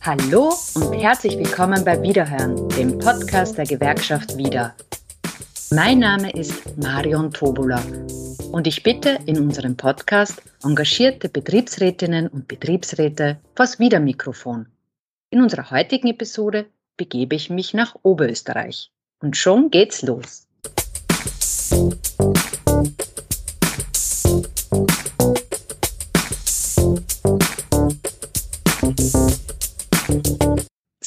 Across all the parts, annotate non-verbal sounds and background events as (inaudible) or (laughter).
Hallo und herzlich willkommen bei Wiederhören, dem Podcast der Gewerkschaft Wieder. Mein Name ist Marion Tobula und ich bitte in unserem Podcast engagierte Betriebsrätinnen und Betriebsräte vors Wiedermikrofon. In unserer heutigen Episode begebe ich mich nach Oberösterreich. Und schon geht's los.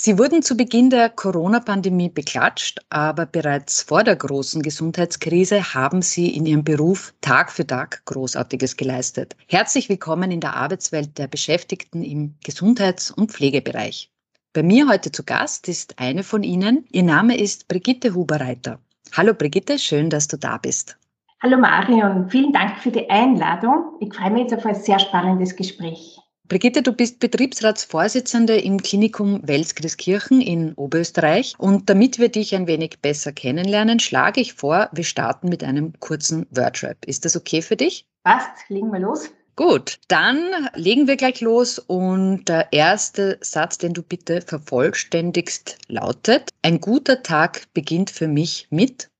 Sie wurden zu Beginn der Corona-Pandemie beklatscht, aber bereits vor der großen Gesundheitskrise haben Sie in Ihrem Beruf Tag für Tag Großartiges geleistet. Herzlich willkommen in der Arbeitswelt der Beschäftigten im Gesundheits- und Pflegebereich. Bei mir heute zu Gast ist eine von Ihnen. Ihr Name ist Brigitte Huberreiter. Hallo Brigitte, schön, dass du da bist. Hallo Marion, vielen Dank für die Einladung. Ich freue mich jetzt auf ein sehr spannendes Gespräch. Brigitte, du bist Betriebsratsvorsitzende im Klinikum Welskirchen in Oberösterreich. Und damit wir dich ein wenig besser kennenlernen, schlage ich vor, wir starten mit einem kurzen Wordrap. Ist das okay für dich? Passt, legen wir los. Gut, dann legen wir gleich los und der erste Satz, den du bitte vervollständigst, lautet, ein guter Tag beginnt für mich mit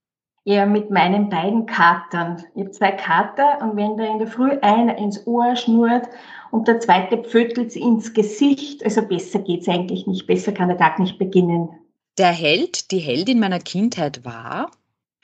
ja, mit meinen beiden Katern. Ich habe zwei Kater und wenn da in der Früh einer ins Ohr schnurrt und der zweite pfötelt ins Gesicht, also besser geht's eigentlich nicht, besser kann der Tag nicht beginnen. Der Held, die Heldin meiner Kindheit war?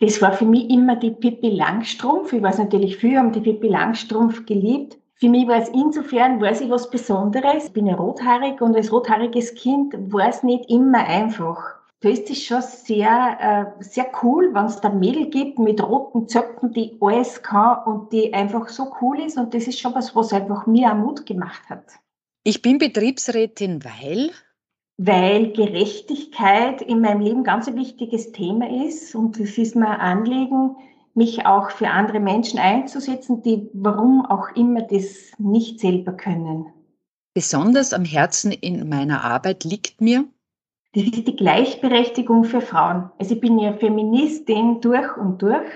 Das war für mich immer die Pippi Langstrumpf. Ich weiß natürlich, viele haben die Pippi Langstrumpf geliebt. Für mich war es insofern, war sie was Besonderes. Ich bin ja rothaarig und als rothaariges Kind war es nicht immer einfach da ist es schon sehr, äh, sehr cool, wenn es da Mädel gibt mit roten Zöpfen, die alles kann und die einfach so cool ist. Und das ist schon was, was einfach mir auch Mut gemacht hat. Ich bin Betriebsrätin, weil? Weil Gerechtigkeit in meinem Leben ganz ein wichtiges Thema ist. Und es ist mir ein Anliegen, mich auch für andere Menschen einzusetzen, die warum auch immer das nicht selber können. Besonders am Herzen in meiner Arbeit liegt mir, das ist die Gleichberechtigung für Frauen. Also ich bin ja Feministin durch und durch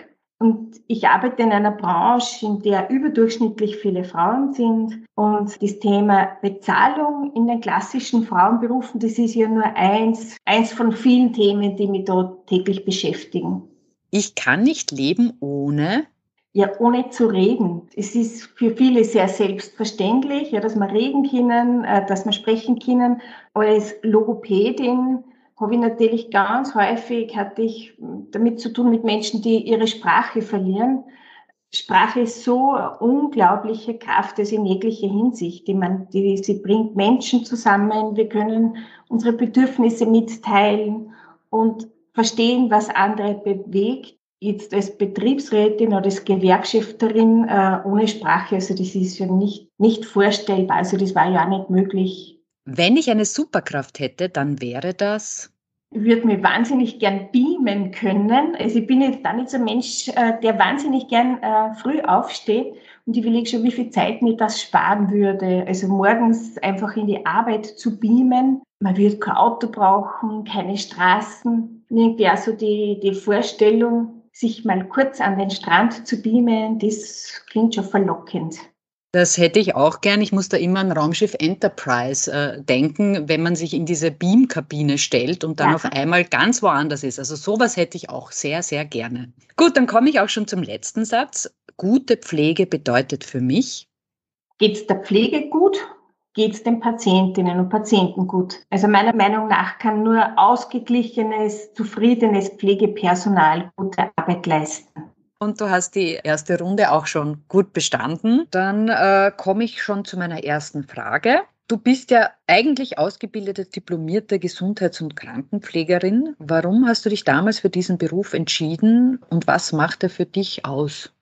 und ich arbeite in einer Branche, in der überdurchschnittlich viele Frauen sind. Und das Thema Bezahlung in den klassischen Frauenberufen, das ist ja nur eins, eins von vielen Themen, die mich dort täglich beschäftigen. Ich kann nicht leben ohne ja, ohne zu reden. Es ist für viele sehr selbstverständlich, ja, dass wir reden können, äh, dass wir sprechen können. Als Logopädin habe ich natürlich ganz häufig hatte ich damit zu tun mit Menschen, die ihre Sprache verlieren. Sprache ist so eine unglaubliche Kraft, also in jeglicher Hinsicht. Ich meine, die, sie bringt Menschen zusammen. Wir können unsere Bedürfnisse mitteilen und verstehen, was andere bewegt jetzt als Betriebsrätin oder als Gewerkschafterin äh, ohne Sprache, also das ist ja nicht, nicht vorstellbar. Also das war ja auch nicht möglich. Wenn ich eine Superkraft hätte, dann wäre das? Ich würde mir wahnsinnig gern beamen können. Also ich bin jetzt da nicht so ein Mensch, äh, der wahnsinnig gern äh, früh aufsteht und ich überlege schon, wie viel Zeit mir das sparen würde. Also morgens einfach in die Arbeit zu beamen. Man würde kein Auto brauchen, keine Straßen. Irgendwie auch so die, die Vorstellung, sich mal kurz an den Strand zu beamen, das klingt schon verlockend. Das hätte ich auch gern. Ich muss da immer an Raumschiff Enterprise äh, denken, wenn man sich in diese Beamkabine stellt und dann ja. auf einmal ganz woanders ist. Also sowas hätte ich auch sehr, sehr gerne. Gut, dann komme ich auch schon zum letzten Satz. Gute Pflege bedeutet für mich. Geht es der Pflege gut geht es den Patientinnen und Patienten gut. Also meiner Meinung nach kann nur ausgeglichenes, zufriedenes Pflegepersonal gute Arbeit leisten. Und du hast die erste Runde auch schon gut bestanden. Dann äh, komme ich schon zu meiner ersten Frage. Du bist ja eigentlich ausgebildete diplomierte Gesundheits- und Krankenpflegerin. Warum hast du dich damals für diesen Beruf entschieden und was macht er für dich aus?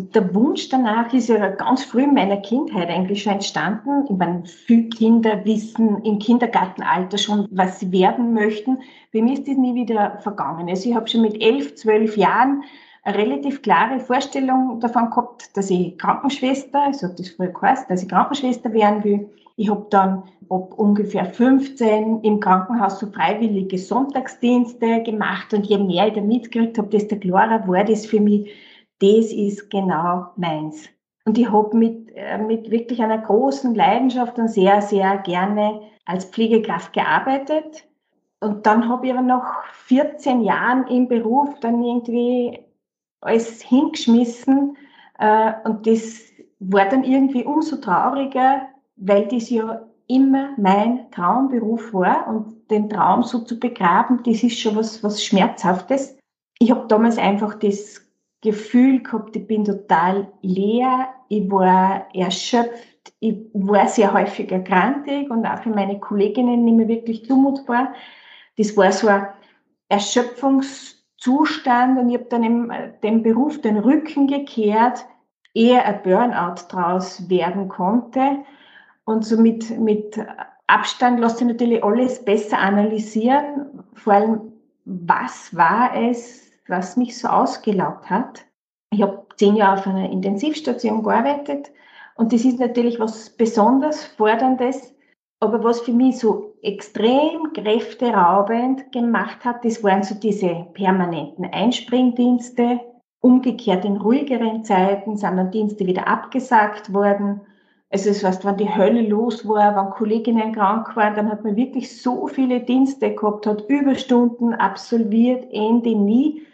Der Wunsch danach ist ja ganz früh in meiner Kindheit eigentlich schon entstanden. Ich meine, viele Kinder wissen im Kindergartenalter schon, was sie werden möchten. Bei mir ist das nie wieder vergangen. Also ich habe schon mit elf, zwölf Jahren eine relativ klare Vorstellung davon gehabt, dass ich Krankenschwester, also das früher geheißen, dass ich Krankenschwester werden will. Ich habe dann ab ungefähr 15 im Krankenhaus so freiwillige Sonntagsdienste gemacht und je mehr ich da mitgekriegt habe, desto klarer war das für mich, das ist genau meins. Und ich habe mit, äh, mit wirklich einer großen Leidenschaft und sehr, sehr gerne als Pflegekraft gearbeitet. Und dann habe ich aber nach 14 Jahren im Beruf dann irgendwie alles hingeschmissen. Äh, und das war dann irgendwie umso trauriger, weil das ja immer mein Traumberuf war und den Traum so zu begraben, das ist schon was, was Schmerzhaftes. Ich habe damals einfach das Gefühl gehabt, ich bin total leer, ich war erschöpft, ich war sehr häufig erkrankt und auch für meine Kolleginnen nicht mehr wirklich zumutbar. Das war so ein Erschöpfungszustand und ich habe dann dem Beruf den Rücken gekehrt, eher ein Burnout draus werden konnte. Und so mit, mit Abstand lässt sich natürlich alles besser analysieren, vor allem, was war es, was mich so ausgelaugt hat. Ich habe zehn Jahre auf einer Intensivstation gearbeitet und das ist natürlich was besonders Forderndes, aber was für mich so extrem kräfteraubend gemacht hat, das waren so diese permanenten Einspringdienste. Umgekehrt in ruhigeren Zeiten sind dann Dienste wieder abgesagt worden. Also es heißt, wenn die Hölle los war, wenn Kolleginnen krank waren, dann hat man wirklich so viele Dienste gehabt, hat Überstunden absolviert, Ende nie.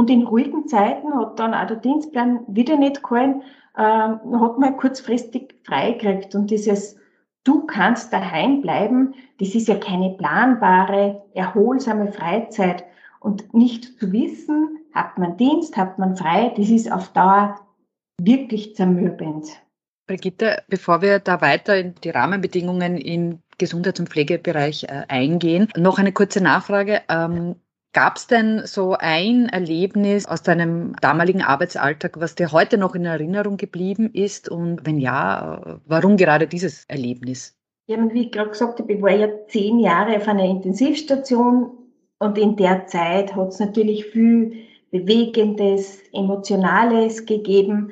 Und in ruhigen Zeiten hat dann auch der Dienstplan wieder nicht gehalten, ähm, hat man kurzfristig freigekriegt. Und dieses Du kannst daheim bleiben, das ist ja keine planbare, erholsame Freizeit. Und nicht zu wissen, hat man Dienst, hat man frei, das ist auf Dauer wirklich zermürbend. Brigitte, bevor wir da weiter in die Rahmenbedingungen im Gesundheits- und Pflegebereich äh, eingehen, noch eine kurze Nachfrage. Ähm, Gab es denn so ein Erlebnis aus deinem damaligen Arbeitsalltag, was dir heute noch in Erinnerung geblieben ist? Und wenn ja, warum gerade dieses Erlebnis? Ja, wie ich gerade gesagt habe, ich war ja zehn Jahre auf einer Intensivstation und in der Zeit hat es natürlich viel Bewegendes, Emotionales gegeben,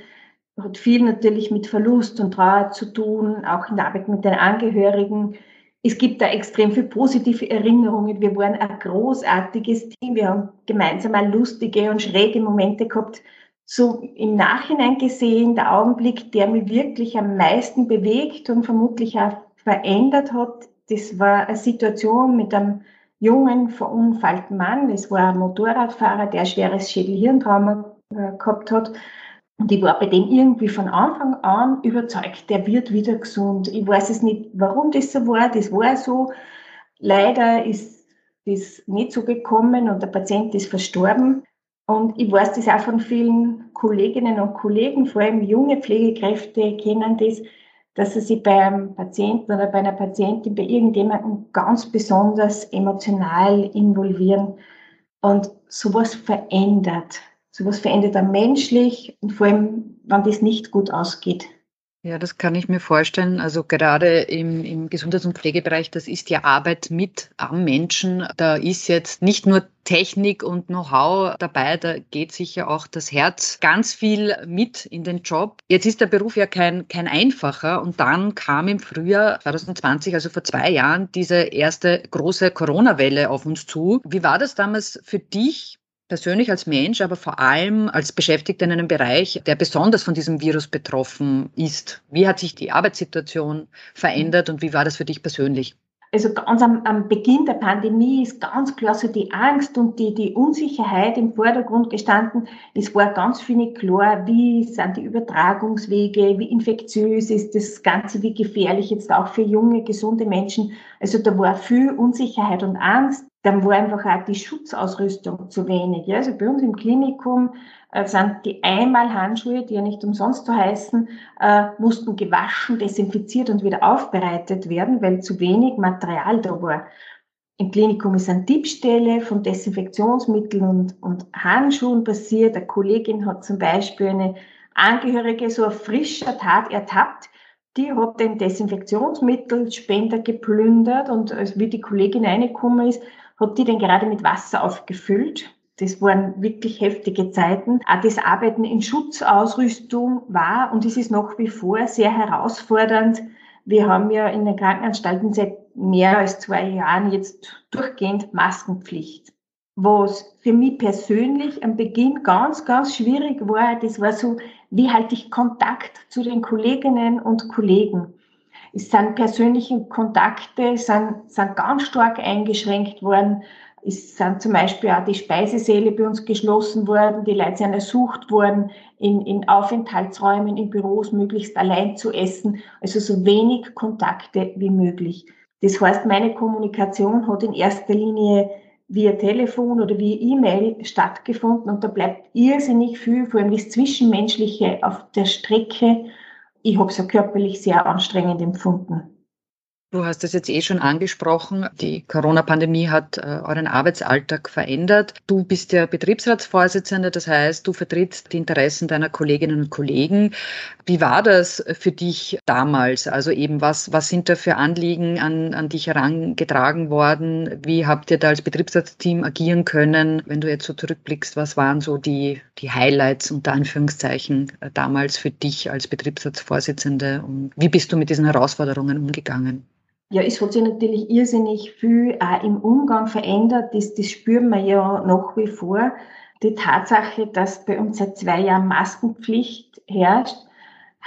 hat viel natürlich mit Verlust und Trauer zu tun, auch in der Arbeit mit den Angehörigen es gibt da extrem viele positive Erinnerungen. Wir waren ein großartiges Team. Wir haben gemeinsam mal lustige und schräge Momente gehabt. So im Nachhinein gesehen, der Augenblick, der mich wirklich am meisten bewegt und vermutlich auch verändert hat, das war eine Situation mit einem jungen, verunfallten Mann. Das war ein Motorradfahrer, der ein schweres Schädelhirntrauma äh, gehabt hat. Und ich war bei dem irgendwie von Anfang an überzeugt, der wird wieder gesund. Ich weiß es nicht, warum das so war. Das war so. Leider ist das nicht so gekommen und der Patient ist verstorben. Und ich weiß das auch von vielen Kolleginnen und Kollegen, vor allem junge Pflegekräfte kennen das, dass sie sich beim Patienten oder bei einer Patientin, bei irgendjemandem ganz besonders emotional involvieren und sowas verändert. Sowas verändert er menschlich und vor allem, wenn das nicht gut ausgeht. Ja, das kann ich mir vorstellen. Also gerade im, im Gesundheits- und Pflegebereich, das ist ja Arbeit mit am Menschen. Da ist jetzt nicht nur Technik und Know-how dabei, da geht sicher auch das Herz ganz viel mit in den Job. Jetzt ist der Beruf ja kein, kein einfacher und dann kam im Frühjahr 2020, also vor zwei Jahren, diese erste große Corona-Welle auf uns zu. Wie war das damals für dich? Persönlich als Mensch, aber vor allem als Beschäftigter in einem Bereich, der besonders von diesem Virus betroffen ist. Wie hat sich die Arbeitssituation verändert und wie war das für dich persönlich? Also ganz am, am Beginn der Pandemie ist ganz klar so die Angst und die, die Unsicherheit im Vordergrund gestanden. Es war ganz viel nicht klar, wie sind die Übertragungswege, wie infektiös ist das Ganze, wie gefährlich jetzt auch für junge, gesunde Menschen. Also da war viel Unsicherheit und Angst dann war einfach auch die Schutzausrüstung zu wenig. Also bei uns im Klinikum äh, sind die Einmalhandschuhe, die ja nicht umsonst so heißen, äh, mussten gewaschen, desinfiziert und wieder aufbereitet werden, weil zu wenig Material da war. Im Klinikum ist eine Diebstelle von Desinfektionsmitteln und, und Handschuhen passiert. Eine Kollegin hat zum Beispiel eine Angehörige so auf frischer Tat ertappt, die hat den Desinfektionsmittelspender geplündert und wie die Kollegin reingekommen ist, hat die den gerade mit Wasser aufgefüllt. Das waren wirklich heftige Zeiten. Auch das Arbeiten in Schutzausrüstung war und es ist nach wie vor sehr herausfordernd. Wir haben ja in den Krankenanstalten seit mehr als zwei Jahren jetzt durchgehend Maskenpflicht. Was für mich persönlich am Beginn ganz, ganz schwierig war, das war so Wie halte ich Kontakt zu den Kolleginnen und Kollegen? Es sind persönliche Kontakte, sind, sind ganz stark eingeschränkt worden. Es sind zum Beispiel auch die Speisesäle bei uns geschlossen worden, die Leute sind ersucht worden, in, in Aufenthaltsräumen, in Büros möglichst allein zu essen, also so wenig Kontakte wie möglich. Das heißt, meine Kommunikation hat in erster Linie via Telefon oder via E-Mail stattgefunden und da bleibt irrsinnig viel, vor allem das Zwischenmenschliche auf der Strecke. Ich habe es ja körperlich sehr anstrengend empfunden. Du hast es jetzt eh schon angesprochen. Die Corona-Pandemie hat äh, euren Arbeitsalltag verändert. Du bist der Betriebsratsvorsitzende, das heißt, du vertrittst die Interessen deiner Kolleginnen und Kollegen. Wie war das für dich damals? Also eben, was, was sind da für Anliegen an, an dich herangetragen worden? Wie habt ihr da als Betriebsratsteam agieren können? Wenn du jetzt so zurückblickst, was waren so die, die Highlights unter Anführungszeichen äh, damals für dich als Betriebsratsvorsitzende? Und wie bist du mit diesen Herausforderungen umgegangen? Ja, es hat sich natürlich irrsinnig viel auch im Umgang verändert. Das, das spüren wir ja nach wie vor. Die Tatsache, dass bei uns seit zwei Jahren Maskenpflicht herrscht,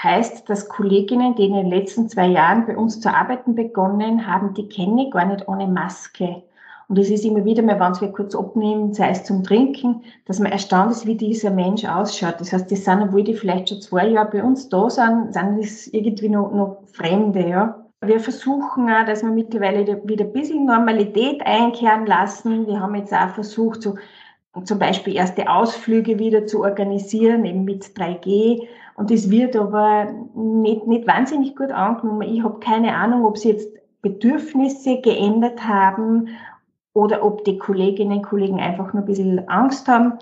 heißt, dass Kolleginnen, die in den letzten zwei Jahren bei uns zu arbeiten begonnen haben, die kenne ich gar nicht ohne Maske. Und es ist immer wieder mal, wenn wir kurz abnehmen, sei es zum Trinken, dass man erstaunt ist, wie dieser Mensch ausschaut. Das heißt, das sind, obwohl die vielleicht schon zwei Jahre bei uns da sind, sind das irgendwie noch, noch Fremde, ja. Wir versuchen auch, dass wir mittlerweile wieder ein bisschen Normalität einkehren lassen. Wir haben jetzt auch versucht, so zum Beispiel erste Ausflüge wieder zu organisieren, eben mit 3G. Und das wird aber nicht, nicht wahnsinnig gut angenommen. Ich habe keine Ahnung, ob sie jetzt Bedürfnisse geändert haben oder ob die Kolleginnen und Kollegen einfach nur ein bisschen Angst haben.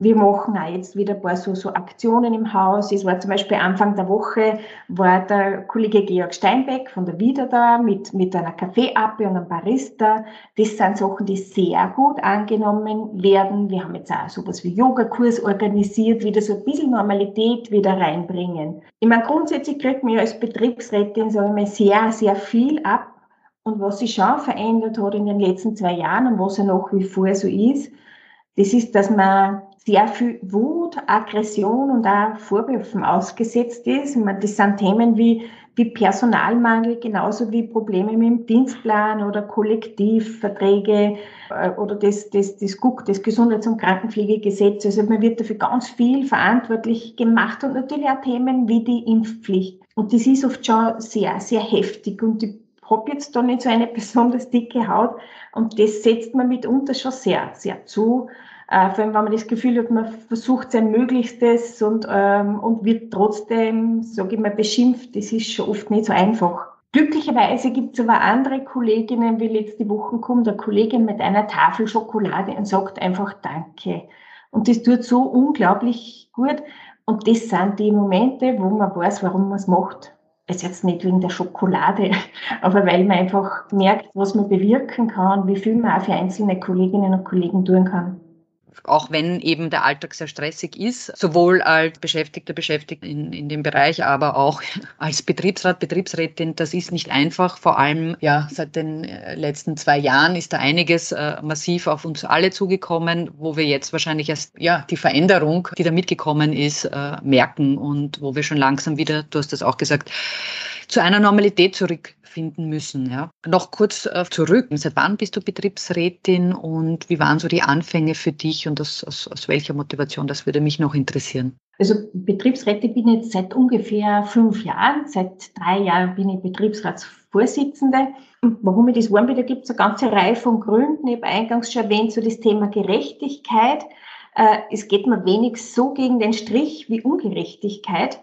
Wir machen auch jetzt wieder ein paar so, so Aktionen im Haus. Es war zum Beispiel Anfang der Woche, war der Kollege Georg Steinbeck von der Wieder da mit, mit einer Kaffeeappe und einem Barista. Das sind Sachen, die sehr gut angenommen werden. Wir haben jetzt auch sowas wie Yogakurs organisiert, wieder so ein bisschen Normalität wieder reinbringen. Ich meine, grundsätzlich kriegt man ja als Betriebsrätin, sagen wir mal, sehr, sehr viel ab. Und was sich schon verändert hat in den letzten zwei Jahren und was ja nach wie vor so ist, das ist, dass man sehr viel Wut, Aggression und auch Vorwürfen ausgesetzt ist. Meine, das sind Themen wie, wie Personalmangel, genauso wie Probleme mit dem Dienstplan oder Kollektivverträge äh, oder das, das, das GUK, das Gesundheits- und Krankenpflegegesetz. Also man wird dafür ganz viel verantwortlich gemacht und natürlich auch Themen wie die Impfpflicht. Und das ist oft schon sehr, sehr heftig und ich habe jetzt da nicht so eine besonders dicke Haut und das setzt man mitunter schon sehr, sehr zu. Äh, vor allem, wenn man das Gefühl hat, man versucht sein Möglichstes und, ähm, und wird trotzdem, sage ich mal, beschimpft. Das ist schon oft nicht so einfach. Glücklicherweise gibt es aber andere Kolleginnen, wie letzte Woche kommt eine Kollegin mit einer Tafel Schokolade und sagt einfach Danke. Und das tut so unglaublich gut. Und das sind die Momente, wo man weiß, warum man es macht. Es ist jetzt nicht wegen der Schokolade, (laughs) aber weil man einfach merkt, was man bewirken kann, wie viel man auch für einzelne Kolleginnen und Kollegen tun kann auch wenn eben der Alltag sehr stressig ist, sowohl als Beschäftigter, Beschäftigter in, in dem Bereich, aber auch (laughs) als Betriebsrat, Betriebsrätin, das ist nicht einfach. Vor allem ja seit den äh, letzten zwei Jahren ist da einiges äh, massiv auf uns alle zugekommen, wo wir jetzt wahrscheinlich erst ja die Veränderung, die da mitgekommen ist, äh, merken und wo wir schon langsam wieder, du hast das auch gesagt, zu einer Normalität zurückfinden müssen. Ja. Noch kurz äh, zurück. Seit wann bist du Betriebsrätin und wie waren so die Anfänge für dich und aus, aus, aus welcher Motivation? Das würde mich noch interessieren. Also Betriebsrätin bin ich jetzt seit ungefähr fünf Jahren. Seit drei Jahren bin ich Betriebsratsvorsitzende. warum ich das war, da gibt es eine ganze Reihe von Gründen. Ich habe eingangs schon erwähnt, so das Thema Gerechtigkeit. Äh, es geht mir wenig so gegen den Strich wie Ungerechtigkeit.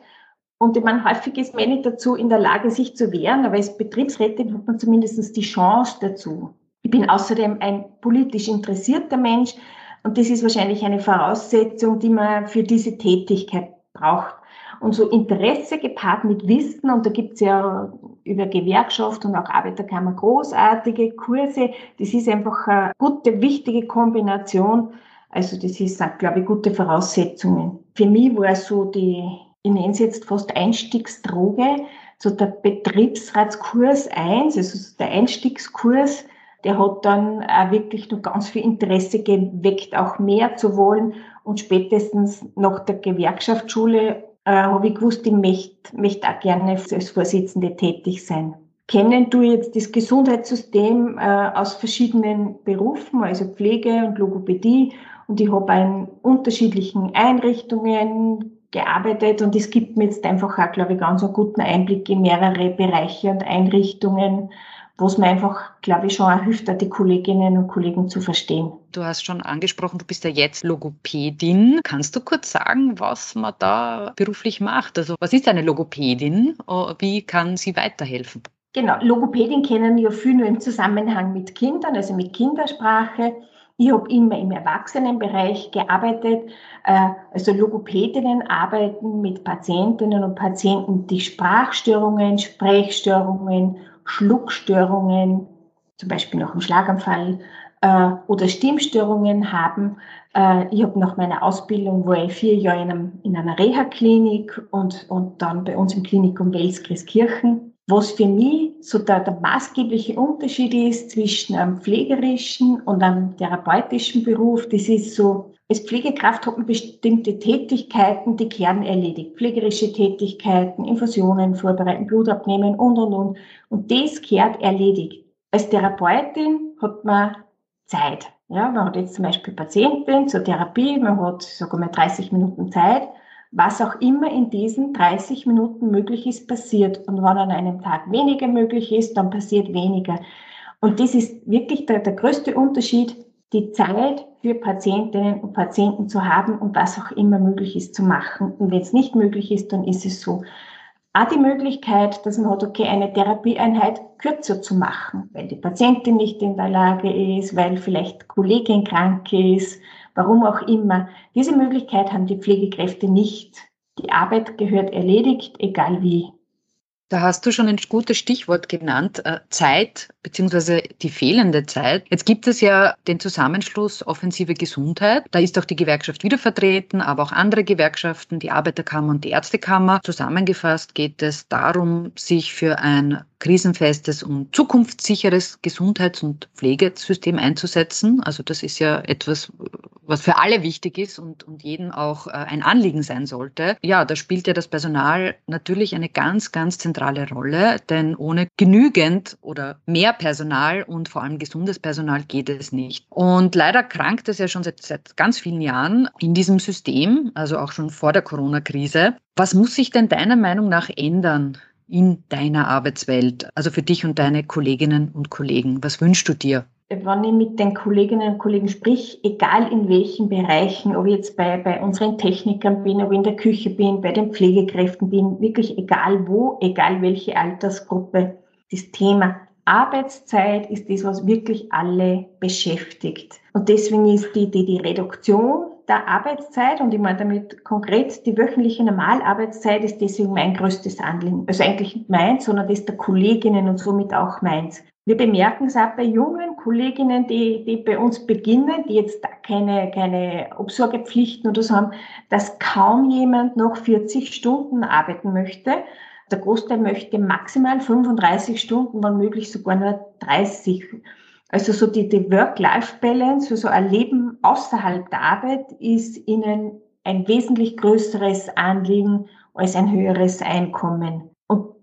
Und ich meine, häufig ist man nicht dazu in der Lage, sich zu wehren, aber als Betriebsrätin hat man zumindest die Chance dazu. Ich bin außerdem ein politisch interessierter Mensch und das ist wahrscheinlich eine Voraussetzung, die man für diese Tätigkeit braucht. Und so Interesse gepaart mit Wissen, und da gibt es ja über Gewerkschaft und auch Arbeiterkammer großartige Kurse, das ist einfach eine gute, wichtige Kombination. Also das ist, glaube ich, gute Voraussetzungen. Für mich war so die ich nenne es jetzt fast Einstiegsdroge, so der Betriebsratskurs 1, also der Einstiegskurs, der hat dann auch wirklich noch ganz viel Interesse geweckt, auch mehr zu wollen. Und spätestens nach der Gewerkschaftsschule äh, habe ich gewusst, ich möchte, möchte auch gerne als Vorsitzende tätig sein. Kennen du jetzt das Gesundheitssystem äh, aus verschiedenen Berufen, also Pflege und Logopädie und ich habe in unterschiedlichen Einrichtungen gearbeitet und es gibt mir jetzt einfach auch, glaube ich, ganz einen guten Einblick in mehrere Bereiche und Einrichtungen, wo es mir einfach, glaube ich, schon auch hilft, die Kolleginnen und Kollegen zu verstehen. Du hast schon angesprochen, du bist ja jetzt Logopädin. Kannst du kurz sagen, was man da beruflich macht? Also was ist eine Logopädin? Wie kann sie weiterhelfen? Genau, Logopädin kennen ja viel nur im Zusammenhang mit Kindern, also mit Kindersprache. Ich habe immer im Erwachsenenbereich gearbeitet. Äh, also Logopädinnen arbeiten mit Patientinnen und Patienten, die Sprachstörungen, Sprechstörungen, Schluckstörungen, zum Beispiel nach einem Schlaganfall äh, oder Stimmstörungen haben. Äh, ich habe nach meiner Ausbildung war ich vier Jahre in, in einer Reha-Klinik und, und dann bei uns im Klinikum Welskirchen was für mich so der, der maßgebliche Unterschied ist zwischen einem pflegerischen und einem therapeutischen Beruf, das ist so, als Pflegekraft hat man bestimmte Tätigkeiten, die Kern erledigt. Pflegerische Tätigkeiten, Infusionen vorbereiten, Blut abnehmen und, und, und. Und das kehrt erledigt. Als Therapeutin hat man Zeit. Ja, man hat jetzt zum Beispiel Patientin zur Therapie, man hat, sagen wir, 30 Minuten Zeit was auch immer in diesen 30 Minuten möglich ist, passiert. Und wenn an einem Tag weniger möglich ist, dann passiert weniger. Und das ist wirklich der, der größte Unterschied, die Zeit für Patientinnen und Patienten zu haben und was auch immer möglich ist zu machen. Und wenn es nicht möglich ist, dann ist es so. Auch die Möglichkeit, dass man hat, okay, eine Therapieeinheit kürzer zu machen, weil die Patientin nicht in der Lage ist, weil vielleicht Kollegin krank ist, warum auch immer. Diese Möglichkeit haben die Pflegekräfte nicht. Die Arbeit gehört erledigt, egal wie. Da hast du schon ein gutes Stichwort genannt, äh, Zeit beziehungsweise die fehlende Zeit. Jetzt gibt es ja den Zusammenschluss Offensive Gesundheit. Da ist auch die Gewerkschaft wieder vertreten, aber auch andere Gewerkschaften, die Arbeiterkammer und die Ärztekammer. Zusammengefasst geht es darum, sich für ein krisenfestes und zukunftssicheres Gesundheits- und Pflegesystem einzusetzen. Also das ist ja etwas, was für alle wichtig ist und, und jedem auch äh, ein Anliegen sein sollte. Ja, da spielt ja das Personal natürlich eine ganz, ganz zentrale Rolle, denn ohne genügend oder mehr Personal und vor allem gesundes Personal geht es nicht. Und leider krankt es ja schon seit, seit ganz vielen Jahren in diesem System, also auch schon vor der Corona-Krise. Was muss sich denn deiner Meinung nach ändern? In deiner Arbeitswelt, also für dich und deine Kolleginnen und Kollegen? Was wünschst du dir? wenn ich mit den Kolleginnen und Kollegen sprich, egal in welchen Bereichen, ob ich jetzt bei, bei unseren Technikern bin, ob ich in der Küche bin, bei den Pflegekräften bin, wirklich egal wo, egal welche Altersgruppe, das Thema Arbeitszeit ist das, was wirklich alle beschäftigt. Und deswegen ist die, die, die Reduktion der Arbeitszeit, und ich meine damit konkret die wöchentliche Normalarbeitszeit, ist deswegen mein größtes Anliegen. Also eigentlich nicht meins, sondern das der Kolleginnen und somit auch meins. Wir bemerken es auch bei jungen Kolleginnen, die, die bei uns beginnen, die jetzt keine, keine Obsorgepflichten oder so haben, dass kaum jemand noch 40 Stunden arbeiten möchte. Der Großteil möchte maximal 35 Stunden, wann möglich sogar nur 30. Also so die, die Work-Life-Balance, also ein Leben außerhalb der Arbeit ist ihnen ein wesentlich größeres Anliegen als ein höheres Einkommen.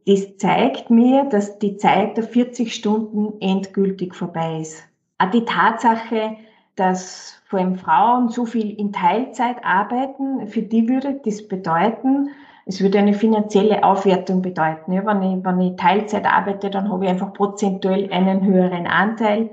Das zeigt mir, dass die Zeit der 40 Stunden endgültig vorbei ist. Auch die Tatsache, dass vor allem Frauen so viel in Teilzeit arbeiten, für die würde das bedeuten, es würde eine finanzielle Aufwertung bedeuten. Ja, wenn, ich, wenn ich Teilzeit arbeite, dann habe ich einfach prozentuell einen höheren Anteil.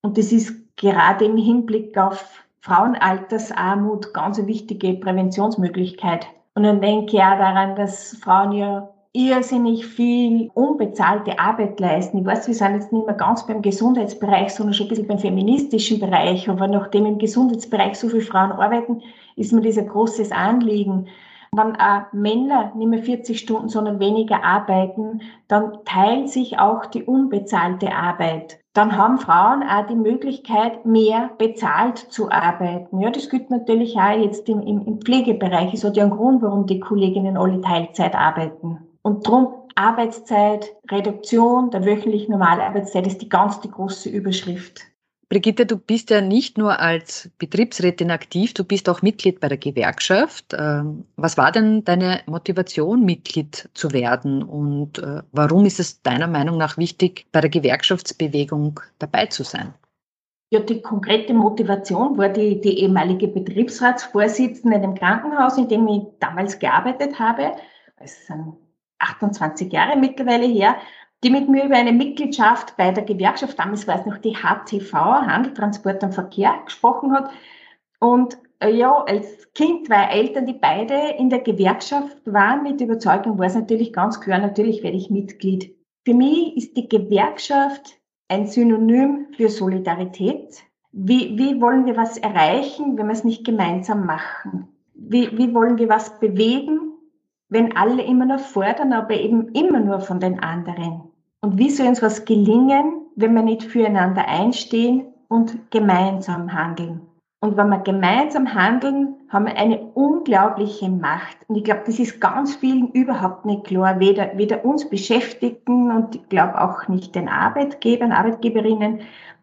Und das ist gerade im Hinblick auf Frauenaltersarmut ganz eine wichtige Präventionsmöglichkeit. Und dann denke ich auch daran, dass Frauen ja irrsinnig viel unbezahlte Arbeit leisten. Ich weiß, wir sind jetzt nicht mehr ganz beim Gesundheitsbereich, sondern schon ein bisschen beim feministischen Bereich. Aber nachdem im Gesundheitsbereich so viele Frauen arbeiten, ist mir das ein großes Anliegen. Wenn auch Männer nicht mehr 40 Stunden, sondern weniger arbeiten, dann teilt sich auch die unbezahlte Arbeit. Dann haben Frauen auch die Möglichkeit, mehr bezahlt zu arbeiten. Ja, das gilt natürlich auch jetzt im, im Pflegebereich. Es hat ja einen Grund, warum die Kolleginnen alle Teilzeit arbeiten. Und darum Arbeitszeit, Reduktion der wöchentlichen Normalarbeitszeit ist die ganz die große Überschrift. Brigitte, du bist ja nicht nur als Betriebsrätin aktiv, du bist auch Mitglied bei der Gewerkschaft. Ähm, was war denn deine Motivation, Mitglied zu werden und äh, warum ist es deiner Meinung nach wichtig, bei der Gewerkschaftsbewegung dabei zu sein? Ja, die konkrete Motivation war die, die ehemalige Betriebsratsvorsitzende dem Krankenhaus, in dem ich damals gearbeitet habe. Es sind 28 Jahre mittlerweile her die mit mir über eine Mitgliedschaft bei der Gewerkschaft, damals war es noch die HTV, Handel, Transport und Verkehr, gesprochen hat. Und äh, ja, als Kind, weil Eltern, die beide in der Gewerkschaft waren, mit Überzeugung war es natürlich ganz klar, natürlich werde ich Mitglied. Für mich ist die Gewerkschaft ein Synonym für Solidarität. Wie, wie wollen wir was erreichen, wenn wir es nicht gemeinsam machen? Wie, wie wollen wir was bewegen, wenn alle immer nur fordern, aber eben immer nur von den anderen? Und wie soll uns was gelingen, wenn wir nicht füreinander einstehen und gemeinsam handeln? Und wenn wir gemeinsam handeln, haben wir eine unglaubliche Macht. Und ich glaube, das ist ganz vielen überhaupt nicht klar. Weder, weder uns Beschäftigten und ich glaube auch nicht den Arbeitgebern, Arbeitgeberinnen.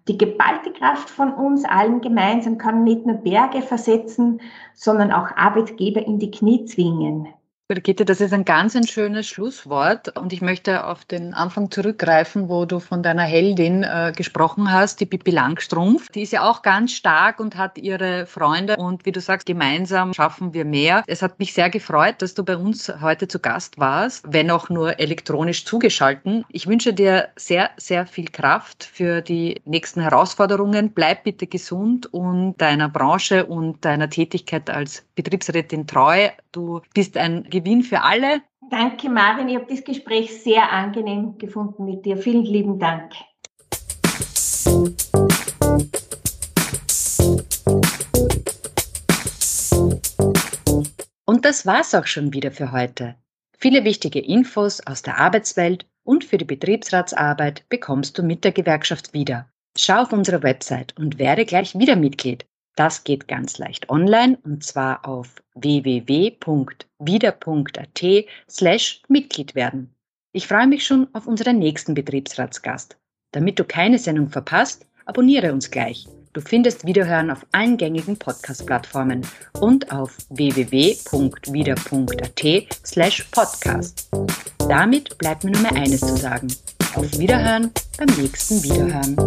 Die geballte Kraft von uns allen gemeinsam kann nicht nur Berge versetzen, sondern auch Arbeitgeber in die Knie zwingen. Brigitte, das ist ein ganz ein schönes Schlusswort und ich möchte auf den Anfang zurückgreifen, wo du von deiner Heldin äh, gesprochen hast, die Pippi Langstrumpf. Die ist ja auch ganz stark und hat ihre Freunde und wie du sagst, gemeinsam schaffen wir mehr. Es hat mich sehr gefreut, dass du bei uns heute zu Gast warst, wenn auch nur elektronisch zugeschalten. Ich wünsche dir sehr, sehr viel Kraft für die nächsten Herausforderungen. Bleib bitte gesund und deiner Branche und deiner Tätigkeit als Betriebsrätin treu. Du bist ein Gewinn für alle. Danke, Marvin. Ich habe das Gespräch sehr angenehm gefunden mit dir. Vielen lieben Dank. Und das war's auch schon wieder für heute. Viele wichtige Infos aus der Arbeitswelt und für die Betriebsratsarbeit bekommst du mit der Gewerkschaft wieder. Schau auf unsere Website und werde gleich wieder Mitglied. Das geht ganz leicht online und zwar auf www.wieder.at slash Mitglied werden. Ich freue mich schon auf unseren nächsten Betriebsratsgast. Damit du keine Sendung verpasst, abonniere uns gleich. Du findest Wiederhören auf allen gängigen Podcast-Plattformen und auf www.wieder.at slash podcast. Damit bleibt mir nur mehr eines zu sagen. Auf Wiederhören beim nächsten Wiederhören.